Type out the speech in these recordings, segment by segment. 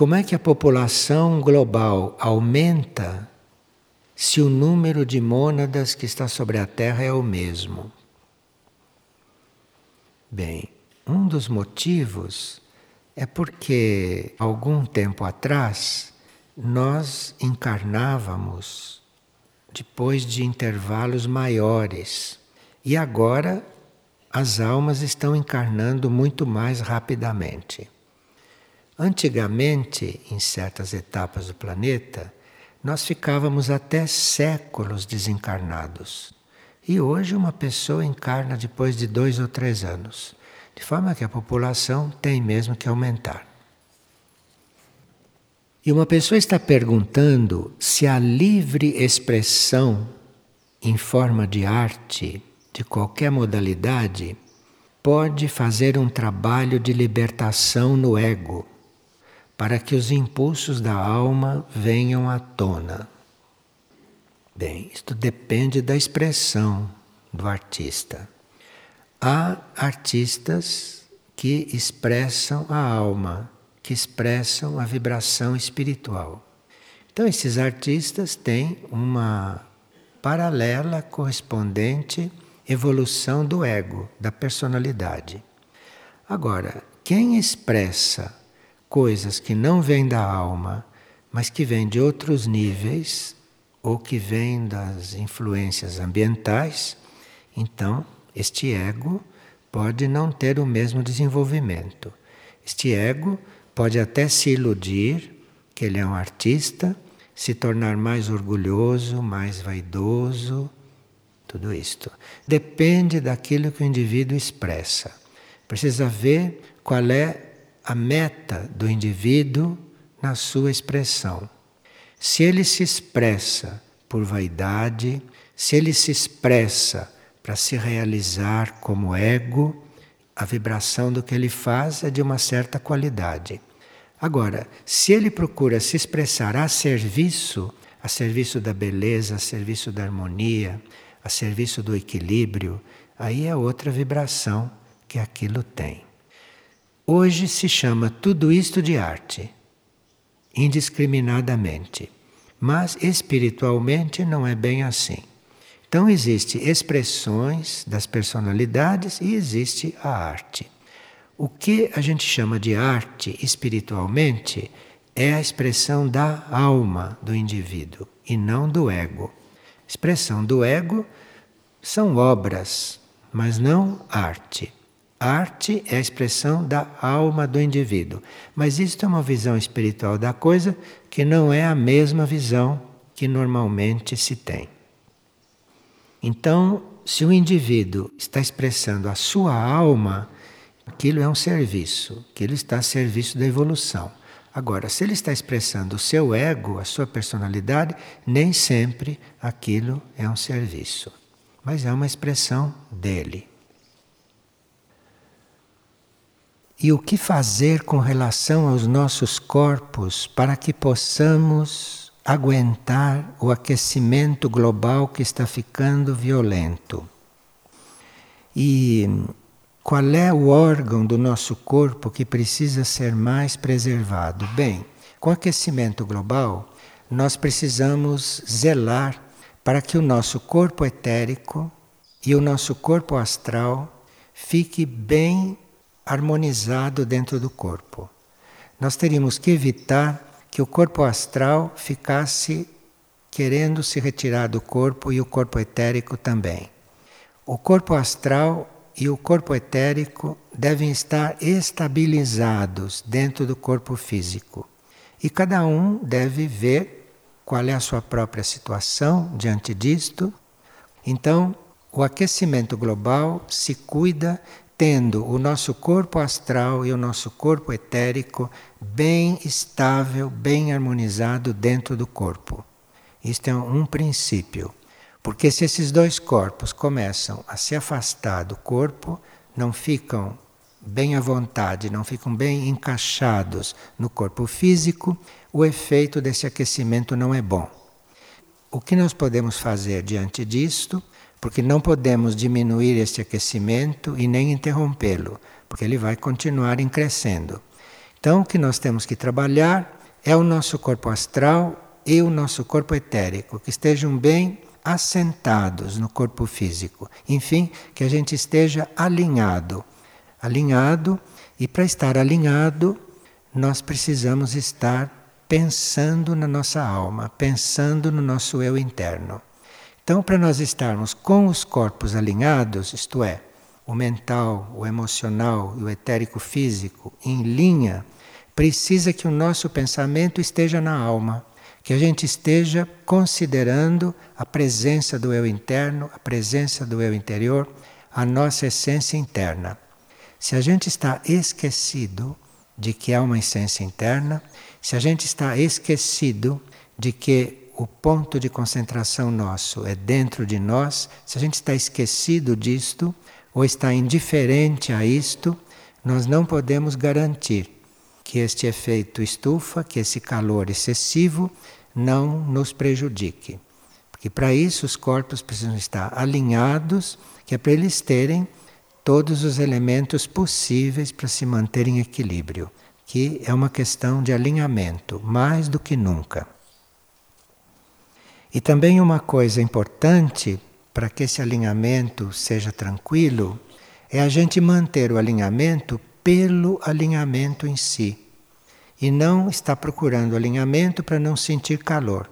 como é que a população global aumenta se o número de mônadas que está sobre a Terra é o mesmo? Bem, um dos motivos é porque algum tempo atrás nós encarnávamos depois de intervalos maiores e agora as almas estão encarnando muito mais rapidamente. Antigamente, em certas etapas do planeta, nós ficávamos até séculos desencarnados. E hoje uma pessoa encarna depois de dois ou três anos. De forma que a população tem mesmo que aumentar. E uma pessoa está perguntando se a livre expressão em forma de arte, de qualquer modalidade, pode fazer um trabalho de libertação no ego, para que os impulsos da alma venham à tona. Bem, isto depende da expressão do artista. Há artistas que expressam a alma, que expressam a vibração espiritual. Então, esses artistas têm uma paralela correspondente evolução do ego, da personalidade. Agora, quem expressa coisas que não vêm da alma, mas que vêm de outros níveis, ou que vem das influências ambientais, então este ego pode não ter o mesmo desenvolvimento. Este ego pode até se iludir que ele é um artista, se tornar mais orgulhoso, mais vaidoso, tudo isto. Depende daquilo que o indivíduo expressa. Precisa ver qual é a meta do indivíduo na sua expressão. Se ele se expressa por vaidade, se ele se expressa para se realizar como ego, a vibração do que ele faz é de uma certa qualidade. Agora, se ele procura se expressar a serviço, a serviço da beleza, a serviço da harmonia, a serviço do equilíbrio, aí é outra vibração que aquilo tem. Hoje se chama tudo isto de arte indiscriminadamente. Mas espiritualmente não é bem assim. Então existem expressões das personalidades e existe a arte. O que a gente chama de arte espiritualmente é a expressão da alma do indivíduo e não do ego. Expressão do ego são obras, mas não arte. Arte é a expressão da alma do indivíduo. Mas isto é uma visão espiritual da coisa que não é a mesma visão que normalmente se tem. Então, se o indivíduo está expressando a sua alma, aquilo é um serviço, aquilo está a serviço da evolução. Agora, se ele está expressando o seu ego, a sua personalidade, nem sempre aquilo é um serviço, mas é uma expressão dele. E o que fazer com relação aos nossos corpos para que possamos aguentar o aquecimento global que está ficando violento? E qual é o órgão do nosso corpo que precisa ser mais preservado? Bem, com o aquecimento global, nós precisamos zelar para que o nosso corpo etérico e o nosso corpo astral fique bem harmonizado dentro do corpo. Nós teríamos que evitar que o corpo astral ficasse querendo se retirar do corpo e o corpo etérico também. O corpo astral e o corpo etérico devem estar estabilizados dentro do corpo físico. E cada um deve ver qual é a sua própria situação diante disto. Então, o aquecimento global se cuida tendo o nosso corpo astral e o nosso corpo etérico bem estável, bem harmonizado dentro do corpo. Isto é um princípio. Porque se esses dois corpos começam a se afastar do corpo, não ficam bem à vontade, não ficam bem encaixados no corpo físico, o efeito desse aquecimento não é bom. O que nós podemos fazer diante disto porque não podemos diminuir este aquecimento e nem interrompê-lo, porque ele vai continuar crescendo. Então, o que nós temos que trabalhar é o nosso corpo astral e o nosso corpo etérico, que estejam bem assentados no corpo físico. Enfim, que a gente esteja alinhado. Alinhado, e para estar alinhado, nós precisamos estar pensando na nossa alma, pensando no nosso eu interno. Então, para nós estarmos com os corpos alinhados, isto é, o mental, o emocional e o etérico físico em linha, precisa que o nosso pensamento esteja na alma, que a gente esteja considerando a presença do eu interno, a presença do eu interior, a nossa essência interna. Se a gente está esquecido de que há uma essência interna, se a gente está esquecido de que o ponto de concentração nosso é dentro de nós, se a gente está esquecido disto, ou está indiferente a isto, nós não podemos garantir que este efeito estufa, que esse calor excessivo, não nos prejudique. Porque para isso os corpos precisam estar alinhados, que é para eles terem todos os elementos possíveis para se manter em equilíbrio, que é uma questão de alinhamento, mais do que nunca. E também uma coisa importante para que esse alinhamento seja tranquilo, é a gente manter o alinhamento pelo alinhamento em si. E não estar procurando alinhamento para não sentir calor.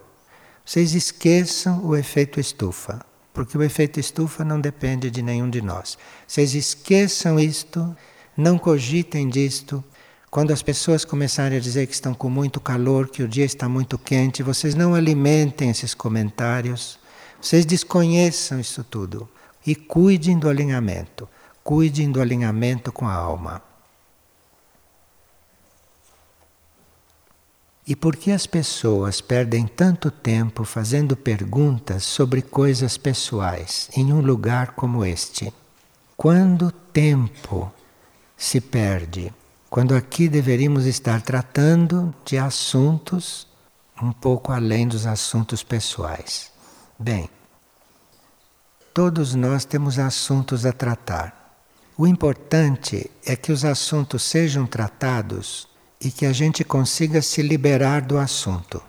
Vocês esqueçam o efeito estufa, porque o efeito estufa não depende de nenhum de nós. Vocês esqueçam isto, não cogitem disto. Quando as pessoas começarem a dizer que estão com muito calor, que o dia está muito quente, vocês não alimentem esses comentários vocês desconheçam isso tudo e cuidem do alinhamento. Cuidem do alinhamento com a alma. E por que as pessoas perdem tanto tempo fazendo perguntas sobre coisas pessoais em um lugar como este? Quando tempo se perde? Quando aqui deveríamos estar tratando de assuntos um pouco além dos assuntos pessoais. Bem, todos nós temos assuntos a tratar. O importante é que os assuntos sejam tratados e que a gente consiga se liberar do assunto.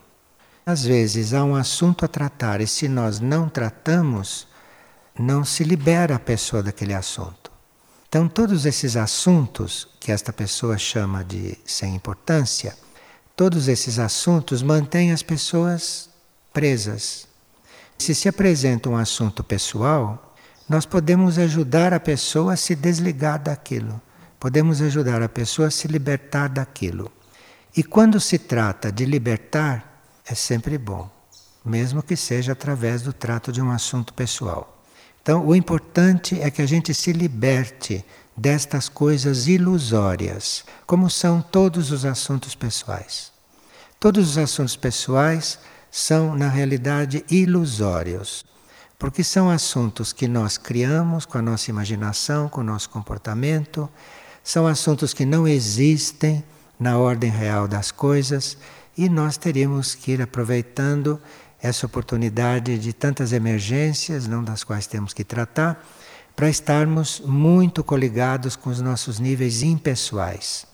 Às vezes há um assunto a tratar e se nós não tratamos, não se libera a pessoa daquele assunto. Então, todos esses assuntos que esta pessoa chama de sem importância, todos esses assuntos mantêm as pessoas presas se se apresenta um assunto pessoal, nós podemos ajudar a pessoa a se desligar daquilo. Podemos ajudar a pessoa a se libertar daquilo. E quando se trata de libertar, é sempre bom, mesmo que seja através do trato de um assunto pessoal. Então, o importante é que a gente se liberte destas coisas ilusórias, como são todos os assuntos pessoais. Todos os assuntos pessoais são, na realidade, ilusórios, porque são assuntos que nós criamos com a nossa imaginação, com o nosso comportamento, são assuntos que não existem na ordem real das coisas e nós teríamos que ir aproveitando essa oportunidade de tantas emergências, não das quais temos que tratar, para estarmos muito coligados com os nossos níveis impessoais.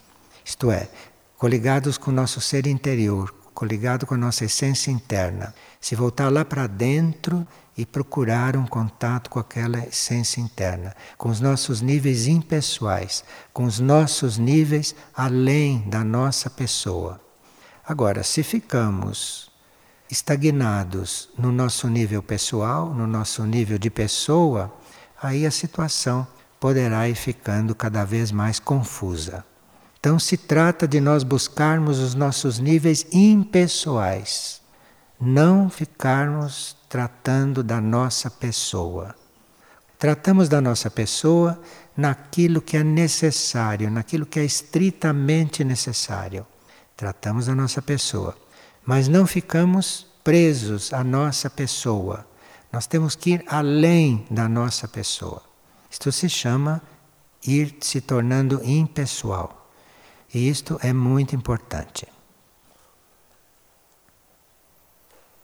Isto é, coligados com o nosso ser interior, coligado com a nossa essência interna. Se voltar lá para dentro e procurar um contato com aquela essência interna, com os nossos níveis impessoais, com os nossos níveis além da nossa pessoa. Agora, se ficamos estagnados no nosso nível pessoal, no nosso nível de pessoa, aí a situação poderá ir ficando cada vez mais confusa. Então se trata de nós buscarmos os nossos níveis impessoais, não ficarmos tratando da nossa pessoa. Tratamos da nossa pessoa naquilo que é necessário, naquilo que é estritamente necessário. Tratamos da nossa pessoa, mas não ficamos presos à nossa pessoa. Nós temos que ir além da nossa pessoa. Isto se chama ir se tornando impessoal. E isto é muito importante.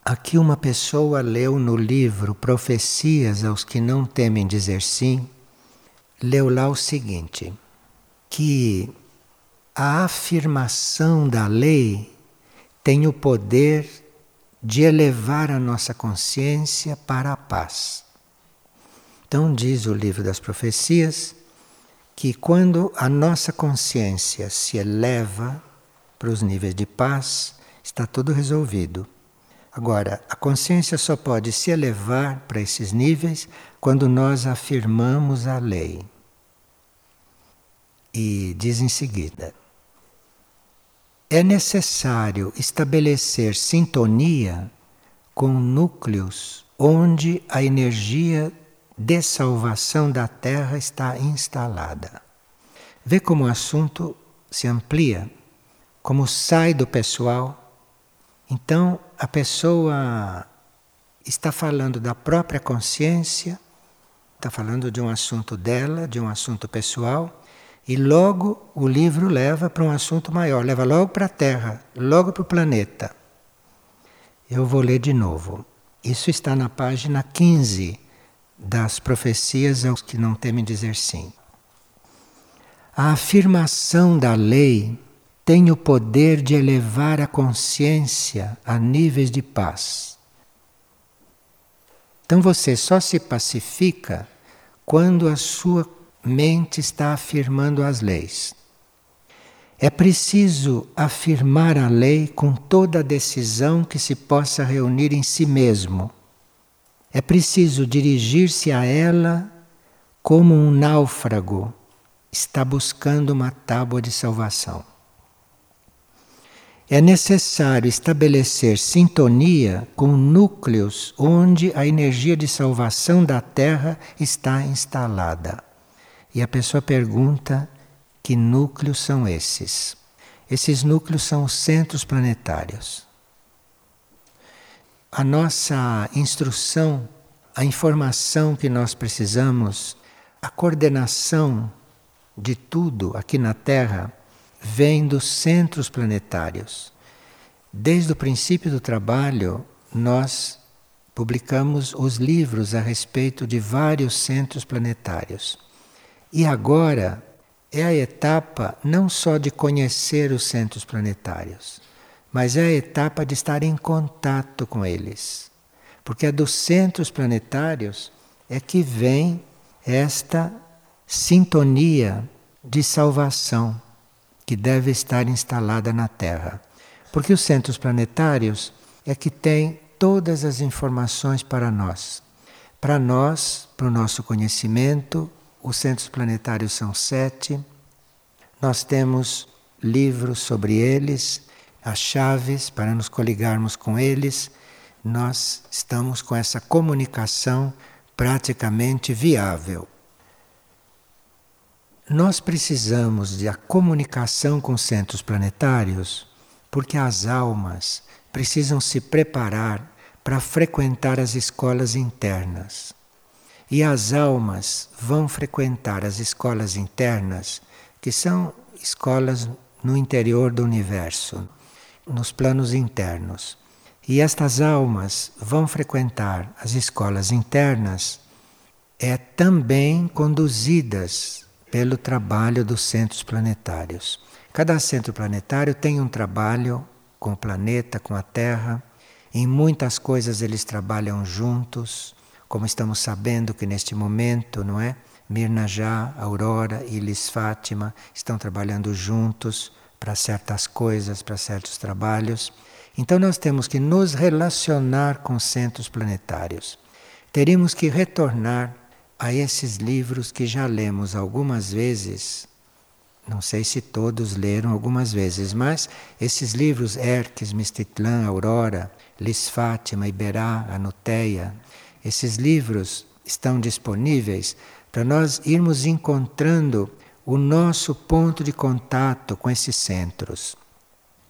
Aqui uma pessoa leu no livro Profecias aos que não temem dizer sim, leu lá o seguinte, que a afirmação da lei tem o poder de elevar a nossa consciência para a paz. Então, diz o livro das profecias que quando a nossa consciência se eleva para os níveis de paz, está tudo resolvido. Agora, a consciência só pode se elevar para esses níveis quando nós afirmamos a lei. E diz em seguida: é necessário estabelecer sintonia com núcleos onde a energia de salvação da Terra está instalada. Vê como o assunto se amplia, como sai do pessoal. Então, a pessoa está falando da própria consciência, está falando de um assunto dela, de um assunto pessoal, e logo o livro leva para um assunto maior, leva logo para a Terra, logo para o planeta. Eu vou ler de novo. Isso está na página 15 das profecias aos que não temem dizer sim. A afirmação da lei tem o poder de elevar a consciência a níveis de paz. Então você só se pacifica quando a sua mente está afirmando as leis. É preciso afirmar a lei com toda a decisão que se possa reunir em si mesmo. É preciso dirigir-se a ela como um náufrago está buscando uma tábua de salvação. É necessário estabelecer sintonia com núcleos onde a energia de salvação da Terra está instalada. E a pessoa pergunta que núcleos são esses. Esses núcleos são os centros planetários. A nossa instrução, a informação que nós precisamos, a coordenação de tudo aqui na Terra vem dos centros planetários. Desde o princípio do trabalho, nós publicamos os livros a respeito de vários centros planetários. E agora é a etapa não só de conhecer os centros planetários, mas é a etapa de estar em contato com eles. Porque é dos centros planetários é que vem esta sintonia de salvação que deve estar instalada na Terra. Porque os centros planetários é que têm todas as informações para nós. Para nós, para o nosso conhecimento, os centros planetários são sete. Nós temos livros sobre eles, as chaves para nos coligarmos com eles. Nós estamos com essa comunicação praticamente viável. Nós precisamos de a comunicação com os centros planetários porque as almas precisam se preparar para frequentar as escolas internas. E as almas vão frequentar as escolas internas, que são escolas no interior do universo, nos planos internos. E estas almas vão frequentar as escolas internas é também conduzidas pelo trabalho dos centros planetários. Cada centro planetário tem um trabalho com o planeta, com a Terra. Em muitas coisas eles trabalham juntos como estamos sabendo que neste momento, não é? Mirna Já, Aurora e Liz Fátima estão trabalhando juntos para certas coisas, para certos trabalhos. Então nós temos que nos relacionar com centros planetários. Teríamos que retornar a esses livros que já lemos algumas vezes. Não sei se todos leram algumas vezes, mas esses livros Erques, Mistitlan, Aurora, Liz Fátima, Iberá, Anuteia, esses livros estão disponíveis para nós irmos encontrando o nosso ponto de contato com esses centros.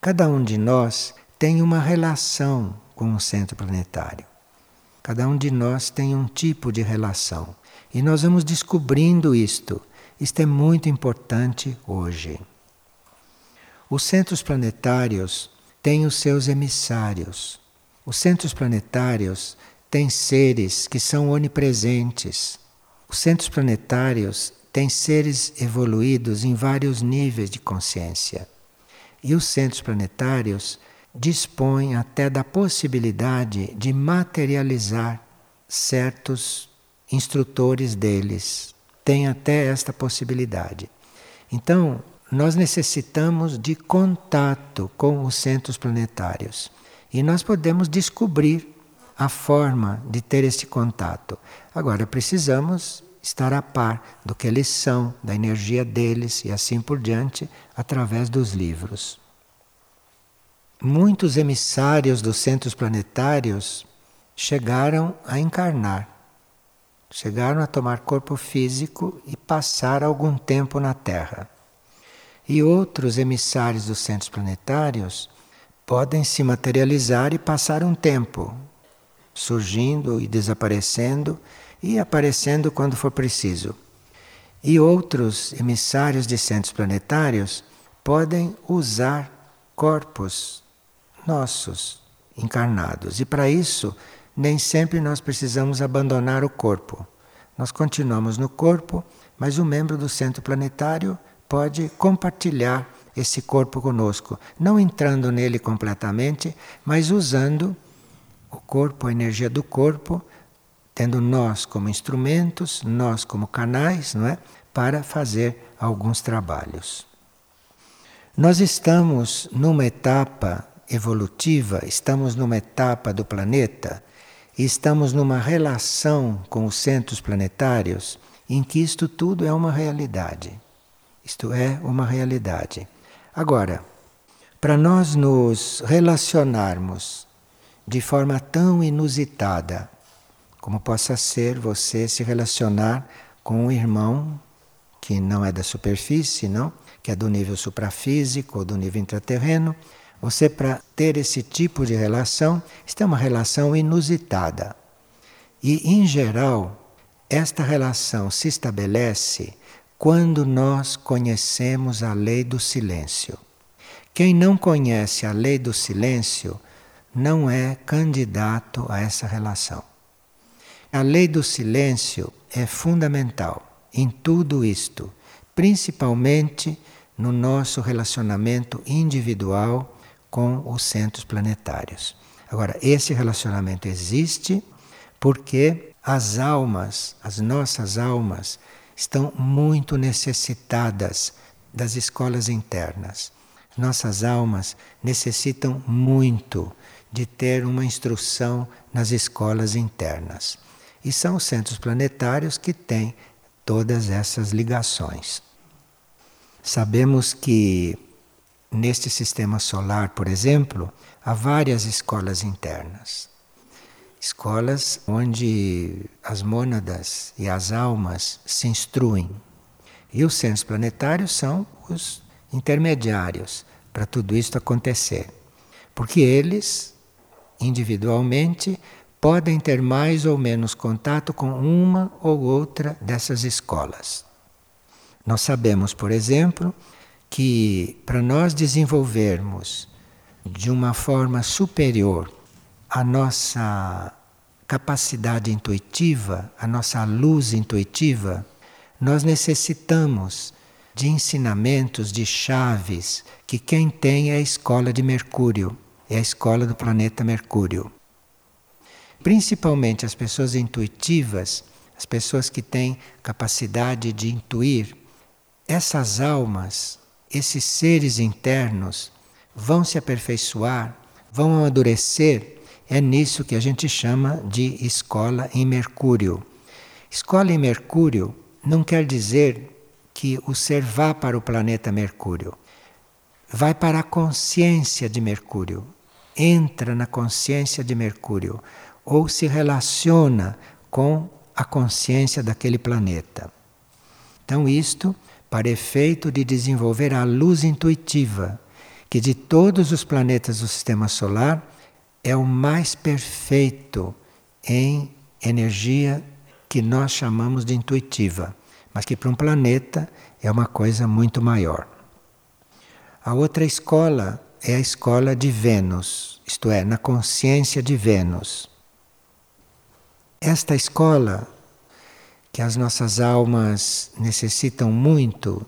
Cada um de nós tem uma relação com um centro planetário. Cada um de nós tem um tipo de relação. E nós vamos descobrindo isto. Isto é muito importante hoje. Os centros planetários têm os seus emissários. Os centros planetários tem seres que são onipresentes. Os centros planetários tem seres evoluídos em vários níveis de consciência. E os centros planetários dispõem até da possibilidade de materializar certos instrutores deles. Tem até esta possibilidade. Então, nós necessitamos de contato com os centros planetários. E nós podemos descobrir a forma de ter este contato. Agora, precisamos estar a par do que eles são, da energia deles e assim por diante, através dos livros. Muitos emissários dos centros planetários chegaram a encarnar, chegaram a tomar corpo físico e passar algum tempo na Terra. E outros emissários dos centros planetários podem se materializar e passar um tempo, surgindo e desaparecendo e aparecendo quando for preciso. E outros emissários de centros planetários podem usar corpos nossos encarnados. E para isso, nem sempre nós precisamos abandonar o corpo. Nós continuamos no corpo, mas o membro do centro planetário pode compartilhar esse corpo conosco, não entrando nele completamente, mas usando o corpo, a energia do corpo, tendo nós como instrumentos, nós como canais, não é? Para fazer alguns trabalhos. Nós estamos numa etapa evolutiva, estamos numa etapa do planeta e estamos numa relação com os centros planetários em que isto tudo é uma realidade. Isto é uma realidade. Agora, para nós nos relacionarmos de forma tão inusitada, como possa ser você se relacionar com um irmão que não é da superfície, não, que é do nível suprafísico ou do nível intraterreno, você para ter esse tipo de relação, está é uma relação inusitada. E em geral, esta relação se estabelece quando nós conhecemos a lei do silêncio. Quem não conhece a lei do silêncio não é candidato a essa relação. A lei do silêncio é fundamental em tudo isto, principalmente no nosso relacionamento individual com os centros planetários. Agora, esse relacionamento existe porque as almas, as nossas almas, estão muito necessitadas das escolas internas. Nossas almas necessitam muito de ter uma instrução nas escolas internas. E são os centros planetários que têm todas essas ligações. Sabemos que neste sistema solar, por exemplo, há várias escolas internas escolas onde as mônadas e as almas se instruem. E os centros planetários são os intermediários para tudo isso acontecer. Porque eles, individualmente, podem ter mais ou menos contato com uma ou outra dessas escolas. Nós sabemos, por exemplo, que para nós desenvolvermos de uma forma superior a nossa capacidade intuitiva, a nossa luz intuitiva, nós necessitamos de ensinamentos, de chaves, que quem tem é a escola de Mercúrio, é a escola do planeta Mercúrio. Principalmente as pessoas intuitivas, as pessoas que têm capacidade de intuir, essas almas, esses seres internos, vão se aperfeiçoar, vão amadurecer é nisso que a gente chama de escola em Mercúrio. Escola em Mercúrio não quer dizer que o ser vá para o planeta Mercúrio. Vai para a consciência de Mercúrio, entra na consciência de Mercúrio ou se relaciona com a consciência daquele planeta. Então, isto para efeito de desenvolver a luz intuitiva, que de todos os planetas do sistema solar é o mais perfeito em energia que nós chamamos de intuitiva, mas que para um planeta é uma coisa muito maior. A outra escola é a escola de Vênus, isto é, na consciência de Vênus. Esta escola que as nossas almas necessitam muito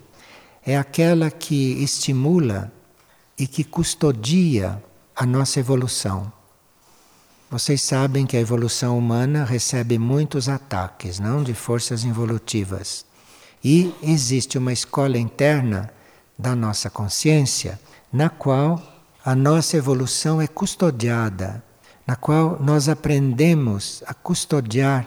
é aquela que estimula e que custodia a nossa evolução. Vocês sabem que a evolução humana recebe muitos ataques, não de forças involutivas. E existe uma escola interna da nossa consciência na qual a nossa evolução é custodiada, na qual nós aprendemos a custodiar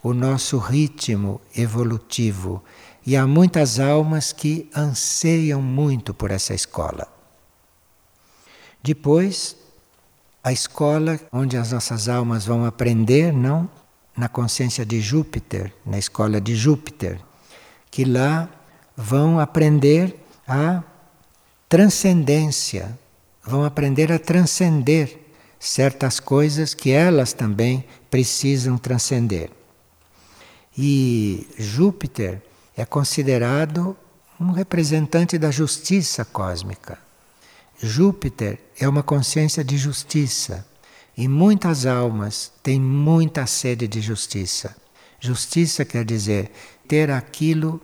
o nosso ritmo evolutivo. E há muitas almas que anseiam muito por essa escola. Depois, a escola onde as nossas almas vão aprender, não? Na consciência de Júpiter, na escola de Júpiter, que lá vão aprender a transcendência, vão aprender a transcender certas coisas que elas também precisam transcender. E Júpiter é considerado um representante da justiça cósmica. Júpiter é uma consciência de justiça e muitas almas têm muita sede de justiça. Justiça quer dizer ter aquilo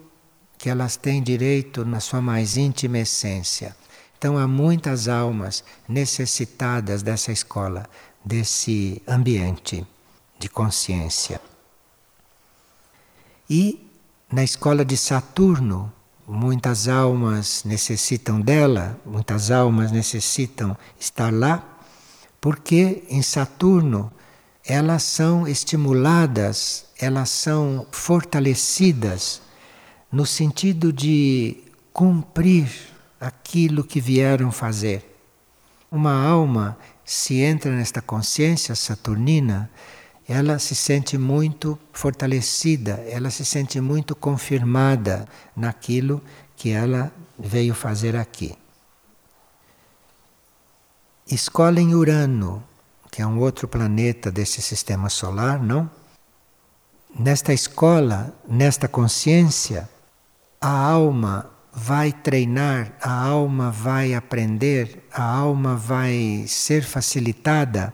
que elas têm direito na sua mais íntima essência. Então há muitas almas necessitadas dessa escola, desse ambiente de consciência. E na escola de Saturno, muitas almas necessitam dela, muitas almas necessitam estar lá, porque em Saturno elas são estimuladas, elas são fortalecidas no sentido de cumprir aquilo que vieram fazer. Uma alma, se entra nesta consciência saturnina, ela se sente muito fortalecida, ela se sente muito confirmada naquilo que ela veio fazer aqui. Escola em Urano, que é um outro planeta desse sistema solar, não? Nesta escola, nesta consciência, a alma vai treinar, a alma vai aprender, a alma vai ser facilitada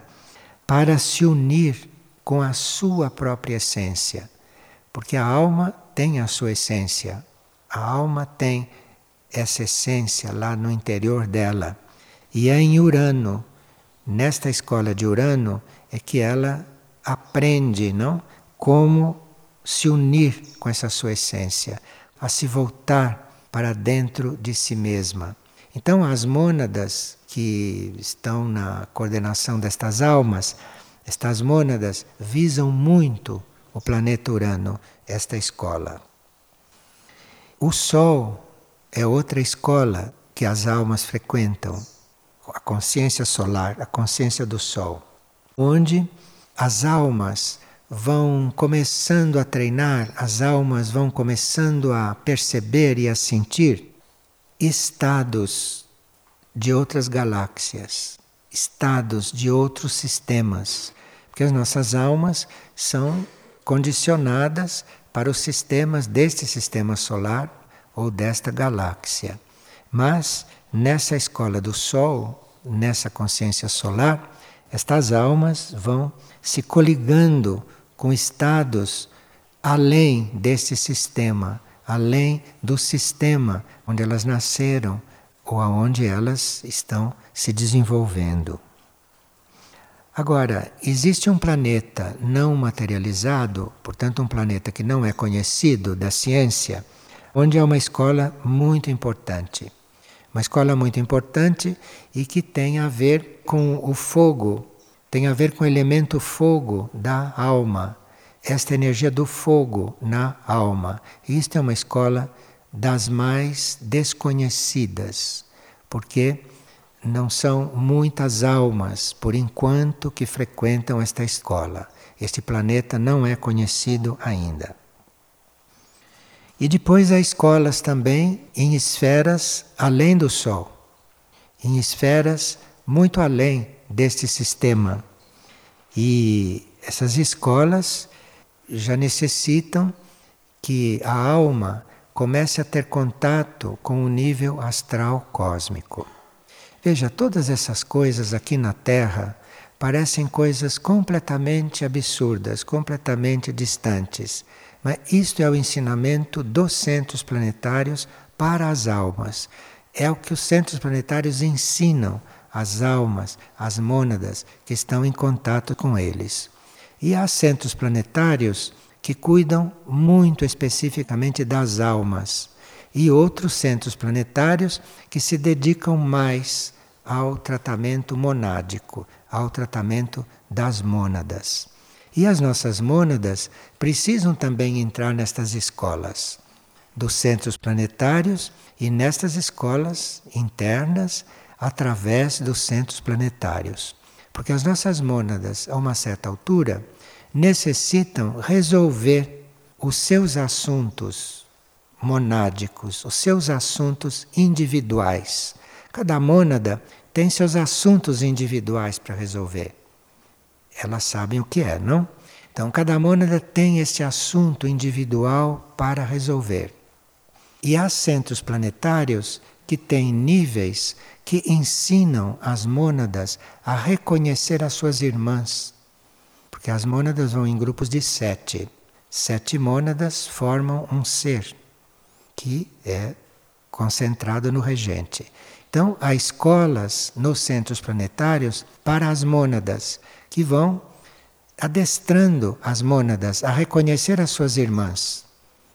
para se unir com a sua própria essência. Porque a alma tem a sua essência. A alma tem essa essência lá no interior dela. E é em Urano, nesta escola de Urano, é que ela aprende, não? Como se unir com essa sua essência, a se voltar para dentro de si mesma. Então, as mônadas que estão na coordenação destas almas, estas mônadas visam muito o planeta Urano, esta escola. O Sol é outra escola que as almas frequentam, a consciência solar, a consciência do Sol, onde as almas vão começando a treinar, as almas vão começando a perceber e a sentir estados de outras galáxias, estados de outros sistemas, porque as nossas almas são condicionadas para os sistemas deste sistema solar ou desta galáxia. Mas nessa escola do Sol, nessa consciência solar, estas almas vão se coligando com estados além desse sistema, além do sistema onde elas nasceram ou aonde elas estão se desenvolvendo. Agora, existe um planeta não materializado, portanto, um planeta que não é conhecido da ciência, onde é uma escola muito importante. Uma escola muito importante e que tem a ver com o fogo, tem a ver com o elemento fogo da alma, esta energia do fogo na alma. Isto é uma escola das mais desconhecidas, porque não são muitas almas, por enquanto, que frequentam esta escola. Este planeta não é conhecido ainda. E depois há escolas também em esferas além do Sol, em esferas muito além deste sistema. E essas escolas já necessitam que a alma comece a ter contato com o nível astral cósmico. Veja, todas essas coisas aqui na Terra parecem coisas completamente absurdas, completamente distantes. Mas isto é o ensinamento dos centros planetários para as almas. É o que os centros planetários ensinam às almas, às mônadas que estão em contato com eles. E há centros planetários que cuidam muito especificamente das almas, e outros centros planetários que se dedicam mais ao tratamento monádico, ao tratamento das mônadas. E as nossas mônadas precisam também entrar nestas escolas dos centros planetários e nestas escolas internas através dos centros planetários. Porque as nossas mônadas, a uma certa altura, necessitam resolver os seus assuntos monádicos, os seus assuntos individuais. Cada mônada tem seus assuntos individuais para resolver. Elas sabem o que é, não? Então, cada mônada tem esse assunto individual para resolver. E há centros planetários que têm níveis que ensinam as mônadas a reconhecer as suas irmãs porque as mônadas vão em grupos de sete. Sete mônadas formam um ser que é concentrado no regente. Então, há escolas nos centros planetários para as mônadas que vão adestrando as mônadas a reconhecer as suas irmãs.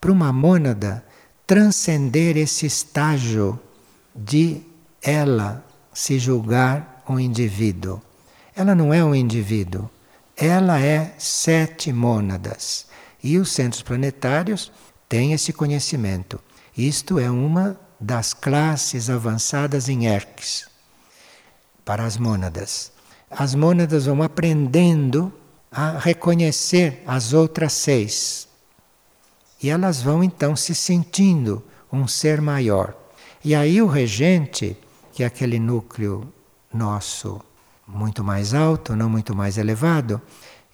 Para uma mônada transcender esse estágio de ela se julgar um indivíduo. Ela não é um indivíduo, ela é sete mônadas. E os centros planetários têm esse conhecimento. Isto é uma das classes avançadas em Erques para as mônadas. As mônadas vão aprendendo a reconhecer as outras seis. E elas vão então se sentindo um ser maior. E aí o regente, que é aquele núcleo nosso muito mais alto, não muito mais elevado,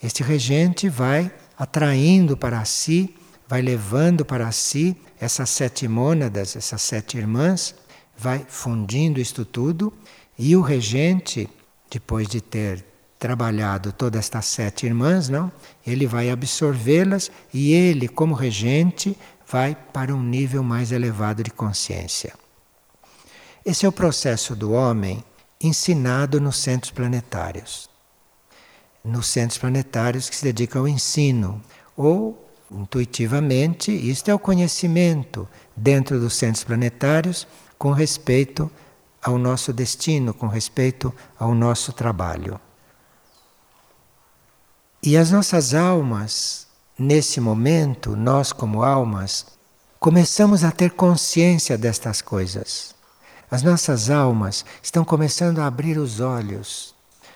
este regente vai atraindo para si, vai levando para si essas sete mônadas, essas sete irmãs, vai fundindo isto tudo, e o regente, depois de ter trabalhado todas estas sete irmãs, não? Ele vai absorvê-las e ele, como regente, vai para um nível mais elevado de consciência. Esse é o processo do homem ensinado nos centros planetários. Nos centros planetários que se dedicam ao ensino, ou intuitivamente, isto é o conhecimento dentro dos centros planetários com respeito ao nosso destino, com respeito ao nosso trabalho. E as nossas almas, nesse momento, nós como almas, começamos a ter consciência destas coisas. As nossas almas estão começando a abrir os olhos.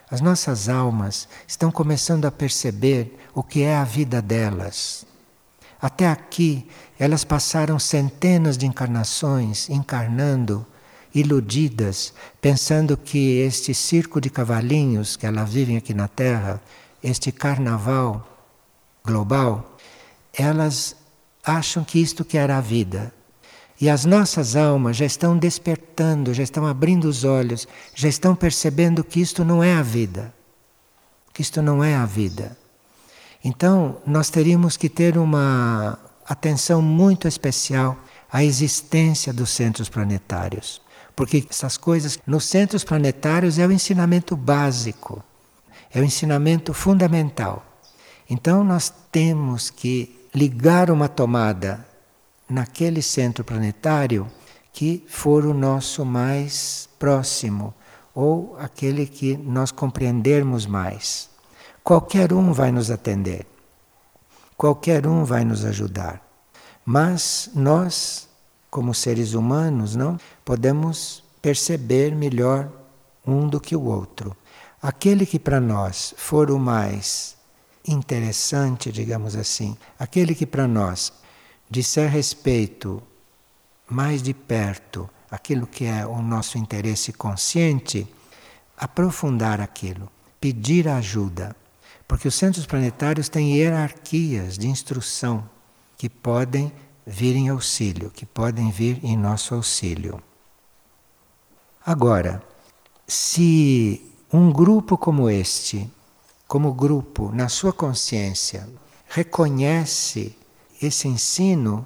As nossas almas estão começando a perceber o que é a vida delas. Até aqui, elas passaram centenas de encarnações encarnando, iludidas, pensando que este circo de cavalinhos que elas vivem aqui na Terra, este carnaval global, elas acham que isto que era a vida. E as nossas almas já estão despertando, já estão abrindo os olhos, já estão percebendo que isto não é a vida. Que isto não é a vida. Então, nós teríamos que ter uma atenção muito especial à existência dos centros planetários. Porque essas coisas nos centros planetários é o ensinamento básico, é o ensinamento fundamental. Então, nós temos que ligar uma tomada naquele centro planetário que for o nosso mais próximo ou aquele que nós compreendermos mais. Qualquer um vai nos atender, qualquer um vai nos ajudar, mas nós, como seres humanos, não podemos perceber melhor um do que o outro. Aquele que para nós for o mais interessante, digamos assim, aquele que para nós disser respeito mais de perto aquilo que é o nosso interesse consciente, aprofundar aquilo, pedir ajuda. Porque os centros planetários têm hierarquias de instrução que podem vir em auxílio, que podem vir em nosso auxílio. Agora, se um grupo como este, como grupo, na sua consciência, reconhece esse ensino,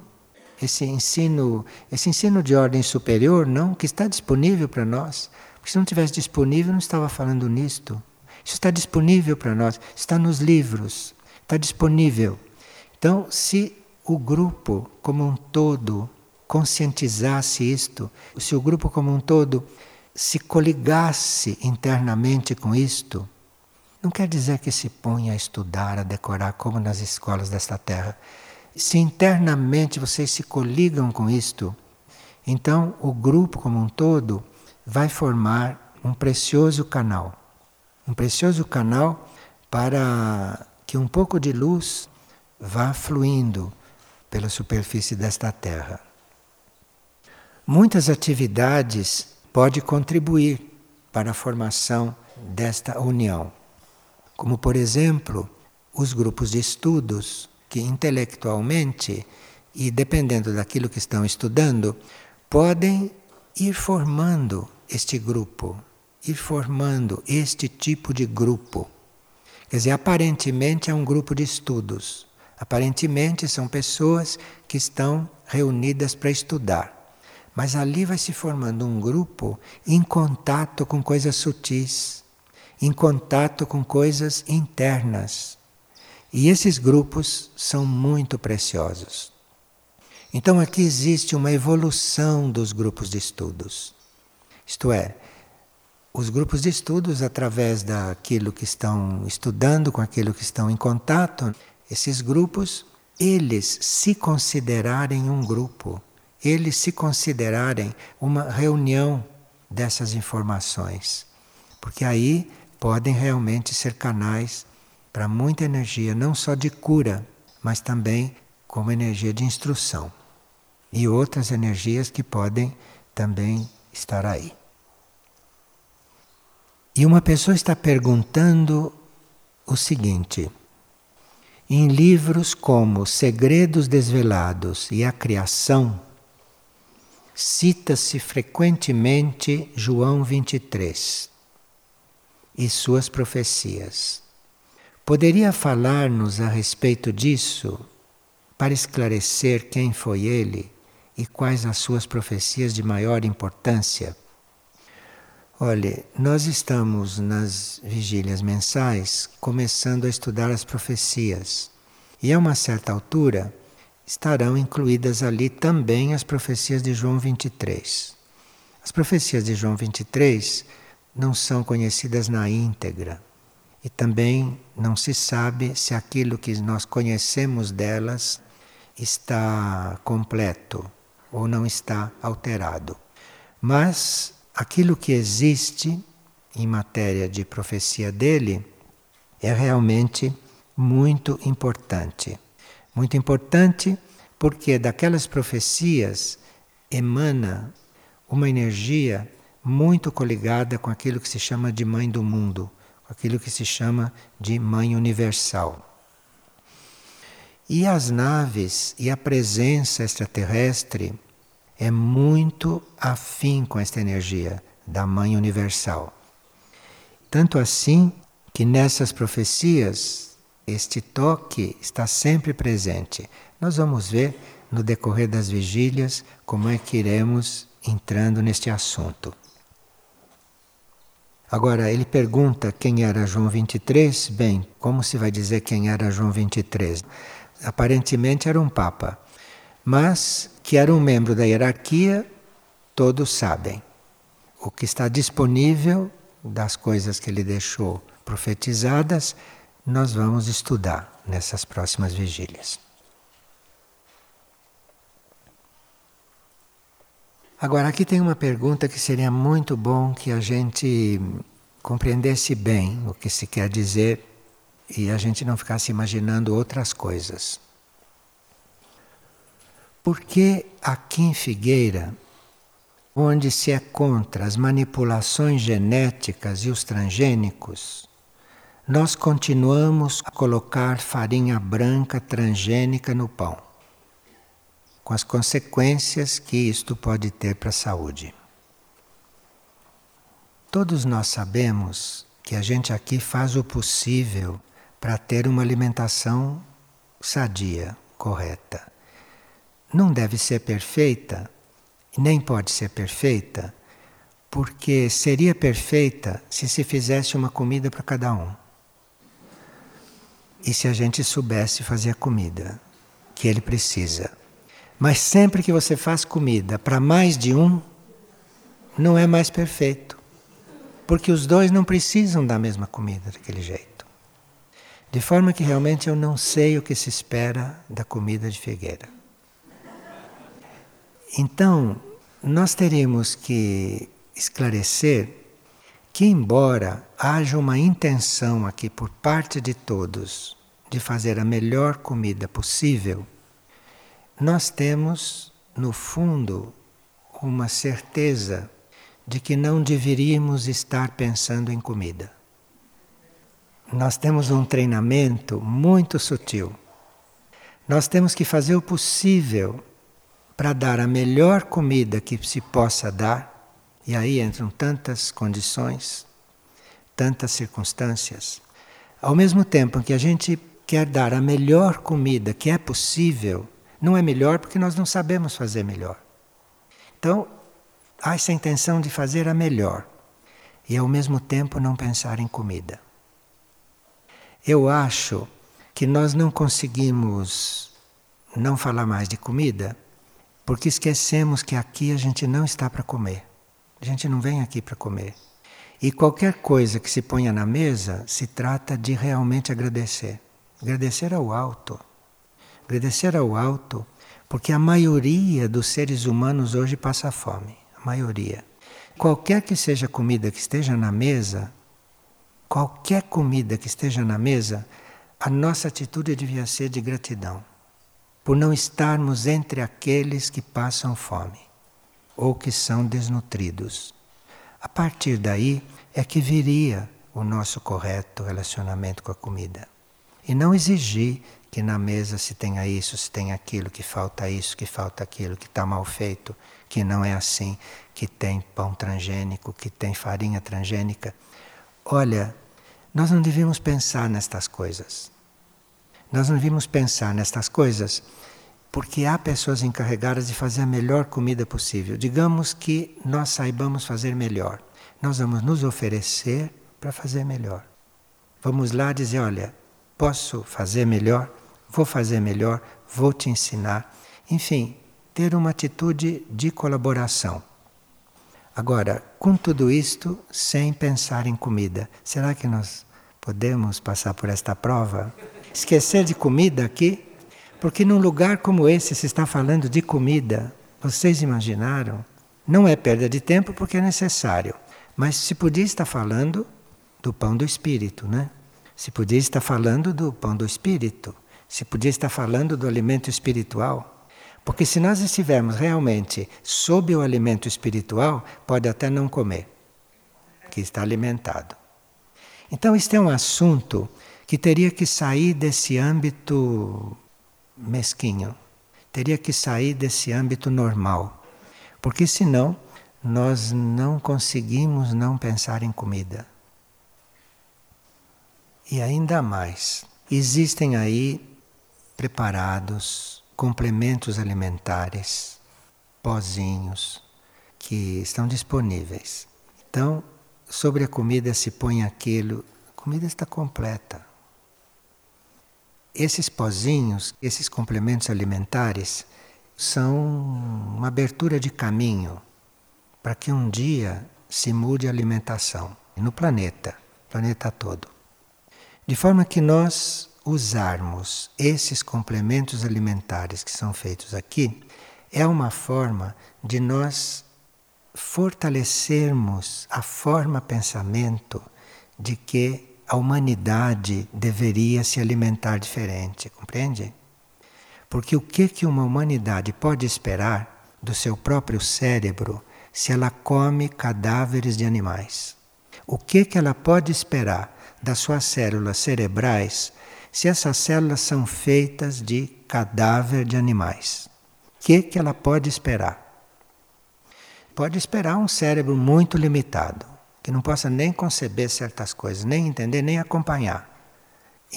esse ensino, esse ensino de ordem superior, não, que está disponível para nós. Porque se não tivesse disponível, não estava falando nisto. Isso está disponível para nós, está nos livros, está disponível. Então, se o grupo como um todo conscientizasse isto, se o grupo como um todo se coligasse internamente com isto, não quer dizer que se ponha a estudar, a decorar como nas escolas desta terra. Se internamente vocês se coligam com isto, então o grupo como um todo vai formar um precioso canal. Um precioso canal para que um pouco de luz vá fluindo pela superfície desta terra. Muitas atividades podem contribuir para a formação desta união, como por exemplo, os grupos de estudos que intelectualmente e dependendo daquilo que estão estudando, podem ir formando este grupo, ir formando este tipo de grupo. Quer dizer, aparentemente é um grupo de estudos. Aparentemente são pessoas que estão reunidas para estudar. Mas ali vai se formando um grupo em contato com coisas sutis, em contato com coisas internas. E esses grupos são muito preciosos. Então aqui existe uma evolução dos grupos de estudos. Isto é, os grupos de estudos, através daquilo que estão estudando, com aquilo que estão em contato, esses grupos, eles se considerarem um grupo eles se considerarem uma reunião dessas informações. Porque aí podem realmente ser canais para muita energia, não só de cura, mas também como energia de instrução. E outras energias que podem também estar aí. E uma pessoa está perguntando o seguinte: em livros como Segredos Desvelados e A Criação, cita-se frequentemente João 23 e suas profecias. Poderia falar-nos a respeito disso para esclarecer quem foi ele e quais as suas profecias de maior importância? Olhe, nós estamos nas vigílias mensais começando a estudar as profecias. E a uma certa altura, estarão incluídas ali também as profecias de João 23. As profecias de João 23 não são conhecidas na íntegra e também não se sabe se aquilo que nós conhecemos delas está completo ou não está alterado. Mas aquilo que existe em matéria de profecia dele é realmente muito importante. Muito importante porque daquelas profecias emana uma energia muito coligada com aquilo que se chama de mãe do mundo, aquilo que se chama de mãe universal. E as naves e a presença extraterrestre é muito afim com esta energia da mãe universal. Tanto assim que nessas profecias este toque está sempre presente. Nós vamos ver no decorrer das vigílias como é que iremos entrando neste assunto. Agora, ele pergunta quem era João 23. Bem, como se vai dizer quem era João 23? Aparentemente era um papa, mas que era um membro da hierarquia, todos sabem. O que está disponível das coisas que ele deixou profetizadas nós vamos estudar nessas próximas vigílias. Agora, aqui tem uma pergunta que seria muito bom que a gente compreendesse bem o que se quer dizer e a gente não ficasse imaginando outras coisas. Por que aqui em Figueira, onde se é contra as manipulações genéticas e os transgênicos, nós continuamos a colocar farinha branca transgênica no pão, com as consequências que isto pode ter para a saúde. Todos nós sabemos que a gente aqui faz o possível para ter uma alimentação sadia, correta. não deve ser perfeita, nem pode ser perfeita, porque seria perfeita se se fizesse uma comida para cada um. E se a gente soubesse fazer a comida que ele precisa. Mas sempre que você faz comida para mais de um, não é mais perfeito. Porque os dois não precisam da mesma comida daquele jeito. De forma que realmente eu não sei o que se espera da comida de Figueira. Então, nós teríamos que esclarecer que, embora haja uma intenção aqui por parte de todos de fazer a melhor comida possível, nós temos, no fundo, uma certeza de que não deveríamos estar pensando em comida. Nós temos um treinamento muito sutil. Nós temos que fazer o possível para dar a melhor comida que se possa dar, e aí entram tantas condições, tantas circunstâncias. Ao mesmo tempo que a gente quer dar a melhor comida que é possível, não é melhor porque nós não sabemos fazer melhor. Então, há essa intenção de fazer a melhor e ao mesmo tempo não pensar em comida. Eu acho que nós não conseguimos não falar mais de comida porque esquecemos que aqui a gente não está para comer. A gente não vem aqui para comer. E qualquer coisa que se ponha na mesa se trata de realmente agradecer. Agradecer ao alto. Agradecer ao alto, porque a maioria dos seres humanos hoje passa fome. A maioria. Qualquer que seja a comida que esteja na mesa, qualquer comida que esteja na mesa, a nossa atitude devia ser de gratidão por não estarmos entre aqueles que passam fome ou que são desnutridos. A partir daí é que viria o nosso correto relacionamento com a comida. E não exigir que na mesa se tenha isso, se tenha aquilo, que falta isso, que falta aquilo, que está mal feito, que não é assim, que tem pão transgênico, que tem farinha transgênica. Olha, nós não devíamos pensar nestas coisas. Nós não devíamos pensar nestas coisas porque há pessoas encarregadas de fazer a melhor comida possível. Digamos que nós saibamos fazer melhor. Nós vamos nos oferecer para fazer melhor. Vamos lá dizer: olha, posso fazer melhor, vou fazer melhor, vou te ensinar. Enfim, ter uma atitude de colaboração. Agora, com tudo isto, sem pensar em comida, será que nós podemos passar por esta prova? Esquecer de comida aqui? Porque num lugar como esse se está falando de comida. Vocês imaginaram? Não é perda de tempo porque é necessário. Mas se podia estar falando do pão do espírito, né? Se podia estar falando do pão do espírito. Se podia estar falando do alimento espiritual. Porque se nós estivermos realmente sob o alimento espiritual, pode até não comer, que está alimentado. Então, este é um assunto que teria que sair desse âmbito mesquinho. Teria que sair desse âmbito normal. Porque senão nós não conseguimos não pensar em comida. E ainda mais, existem aí preparados complementos alimentares, pozinhos, que estão disponíveis. Então, sobre a comida se põe aquilo, a comida está completa. Esses pozinhos, esses complementos alimentares, são uma abertura de caminho para que um dia se mude a alimentação no planeta, planeta todo. De forma que nós usarmos esses complementos alimentares que são feitos aqui, é uma forma de nós fortalecermos a forma pensamento de que a humanidade deveria se alimentar diferente, compreende? Porque o que que uma humanidade pode esperar do seu próprio cérebro se ela come cadáveres de animais? O que que ela pode esperar das suas células cerebrais se essas células são feitas de cadáver de animais? O que que ela pode esperar? Pode esperar um cérebro muito limitado que não possa nem conceber certas coisas, nem entender, nem acompanhar.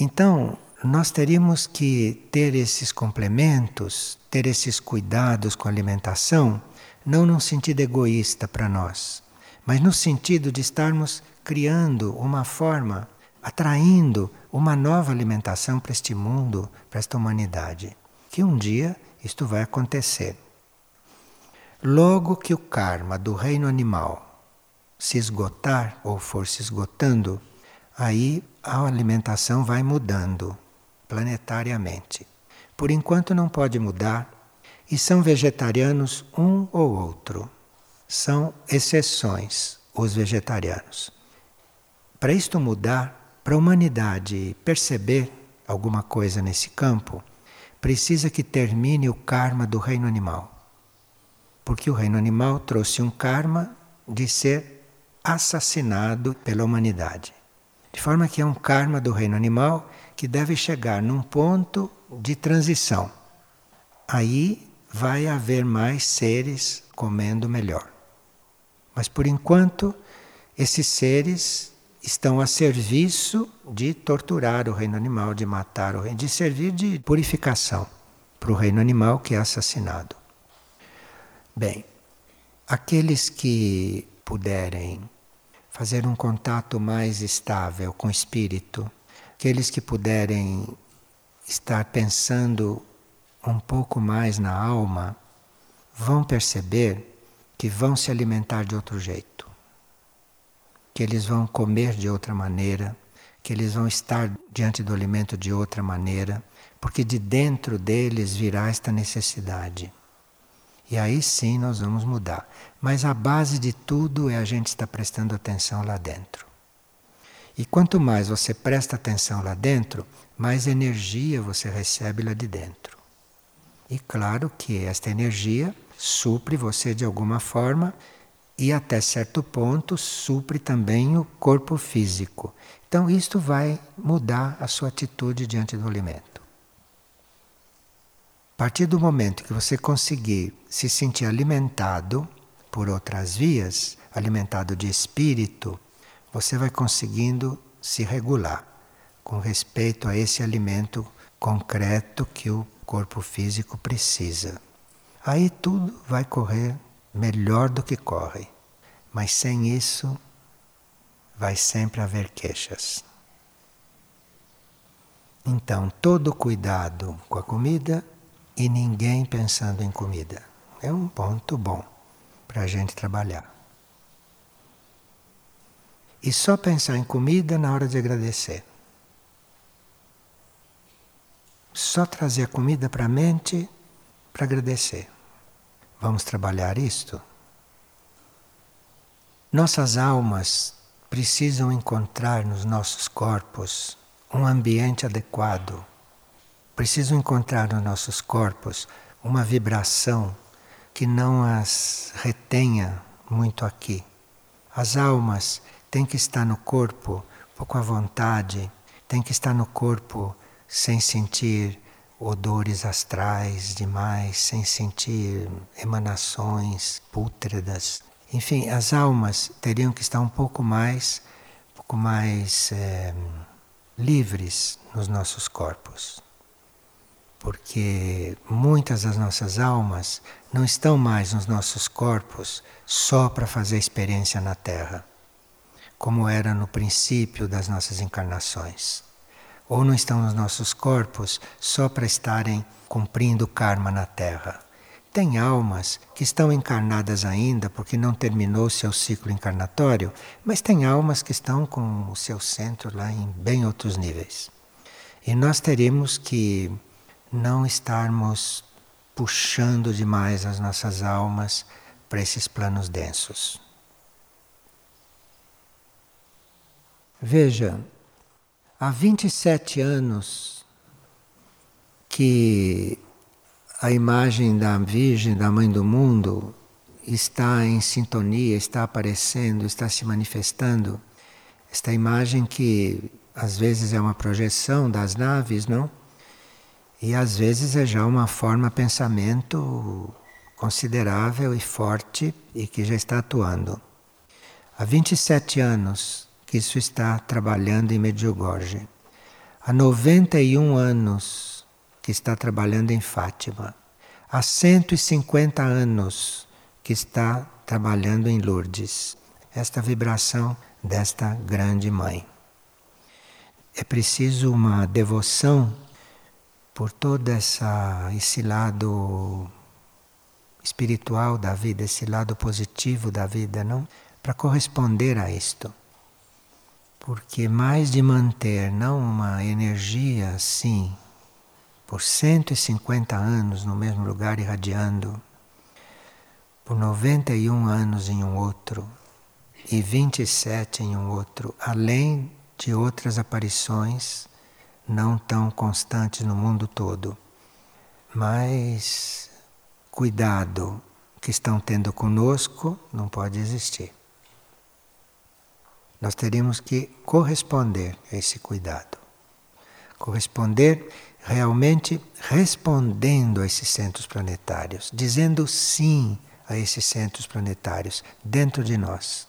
Então, nós teríamos que ter esses complementos, ter esses cuidados com a alimentação, não num sentido egoísta para nós, mas no sentido de estarmos criando uma forma, atraindo uma nova alimentação para este mundo, para esta humanidade. Que um dia isto vai acontecer. Logo que o karma do reino animal se esgotar ou for se esgotando, aí a alimentação vai mudando planetariamente. Por enquanto não pode mudar e são vegetarianos um ou outro. São exceções os vegetarianos. Para isto mudar, para a humanidade perceber alguma coisa nesse campo, precisa que termine o karma do reino animal. Porque o reino animal trouxe um karma de ser assassinado pela humanidade. De forma que é um karma do reino animal que deve chegar num ponto de transição. Aí vai haver mais seres comendo melhor. Mas por enquanto, esses seres estão a serviço de torturar o reino animal, de matar o reino, de servir de purificação para o reino animal que é assassinado. Bem, aqueles que puderem fazer um contato mais estável com o espírito, aqueles que puderem estar pensando um pouco mais na alma, vão perceber que vão se alimentar de outro jeito, que eles vão comer de outra maneira, que eles vão estar diante do alimento de outra maneira, porque de dentro deles virá esta necessidade. E aí sim nós vamos mudar. Mas a base de tudo é a gente estar prestando atenção lá dentro. E quanto mais você presta atenção lá dentro, mais energia você recebe lá de dentro. E claro que esta energia supre você de alguma forma e até certo ponto supre também o corpo físico. Então isto vai mudar a sua atitude diante do alimento. A partir do momento que você conseguir se sentir alimentado por outras vias, alimentado de espírito, você vai conseguindo se regular com respeito a esse alimento concreto que o corpo físico precisa. Aí tudo vai correr melhor do que corre, mas sem isso vai sempre haver queixas. Então, todo cuidado com a comida e ninguém pensando em comida. É um ponto bom para a gente trabalhar. E só pensar em comida na hora de agradecer. Só trazer a comida para a mente para agradecer. Vamos trabalhar isto? Nossas almas precisam encontrar nos nossos corpos um ambiente adequado precisam encontrar nos nossos corpos uma vibração que não as retenha muito aqui. As almas têm que estar no corpo pouco à vontade, têm que estar no corpo sem sentir odores astrais demais, sem sentir emanações pútridas. Enfim, as almas teriam que estar um pouco mais, um pouco mais é, livres nos nossos corpos porque muitas das nossas almas não estão mais nos nossos corpos só para fazer experiência na Terra, como era no princípio das nossas encarnações. Ou não estão nos nossos corpos só para estarem cumprindo karma na Terra. Tem almas que estão encarnadas ainda porque não terminou o seu ciclo encarnatório, mas tem almas que estão com o seu centro lá em bem outros níveis. E nós teremos que não estarmos puxando demais as nossas almas para esses planos densos. Veja, há 27 anos que a imagem da Virgem, da Mãe do Mundo, está em sintonia, está aparecendo, está se manifestando. Esta imagem que às vezes é uma projeção das naves, não? E às vezes é já uma forma pensamento considerável e forte e que já está atuando. Há 27 anos que isso está trabalhando em Medjugorje. há 91 anos que está trabalhando em Fátima, há 150 anos que está trabalhando em Lourdes. Esta vibração desta grande mãe. É preciso uma devoção por todo essa, esse lado espiritual da vida, esse lado positivo da vida, não? Para corresponder a isto. Porque mais de manter não uma energia assim, por 150 anos no mesmo lugar irradiando, por 91 anos em um outro e 27 em um outro, além de outras aparições não tão constantes no mundo todo. Mas cuidado que estão tendo conosco não pode existir. Nós teríamos que corresponder a esse cuidado. Corresponder realmente respondendo a esses centros planetários, dizendo sim a esses centros planetários dentro de nós.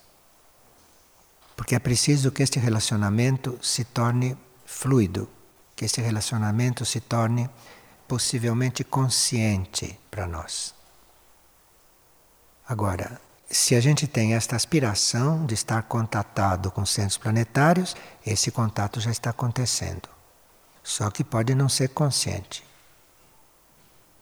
Porque é preciso que este relacionamento se torne fluido, que este relacionamento se torne possivelmente consciente para nós. Agora, se a gente tem esta aspiração de estar contatado com centros planetários, esse contato já está acontecendo. Só que pode não ser consciente.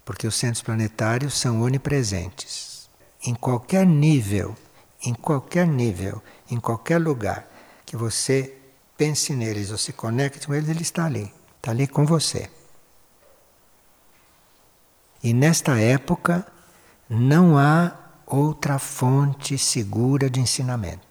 Porque os centros planetários são onipresentes. Em qualquer nível, em qualquer nível, em qualquer lugar que você pense neles ou se conecte com eles, ele está ali. Está ali com você. E nesta época não há outra fonte segura de ensinamento.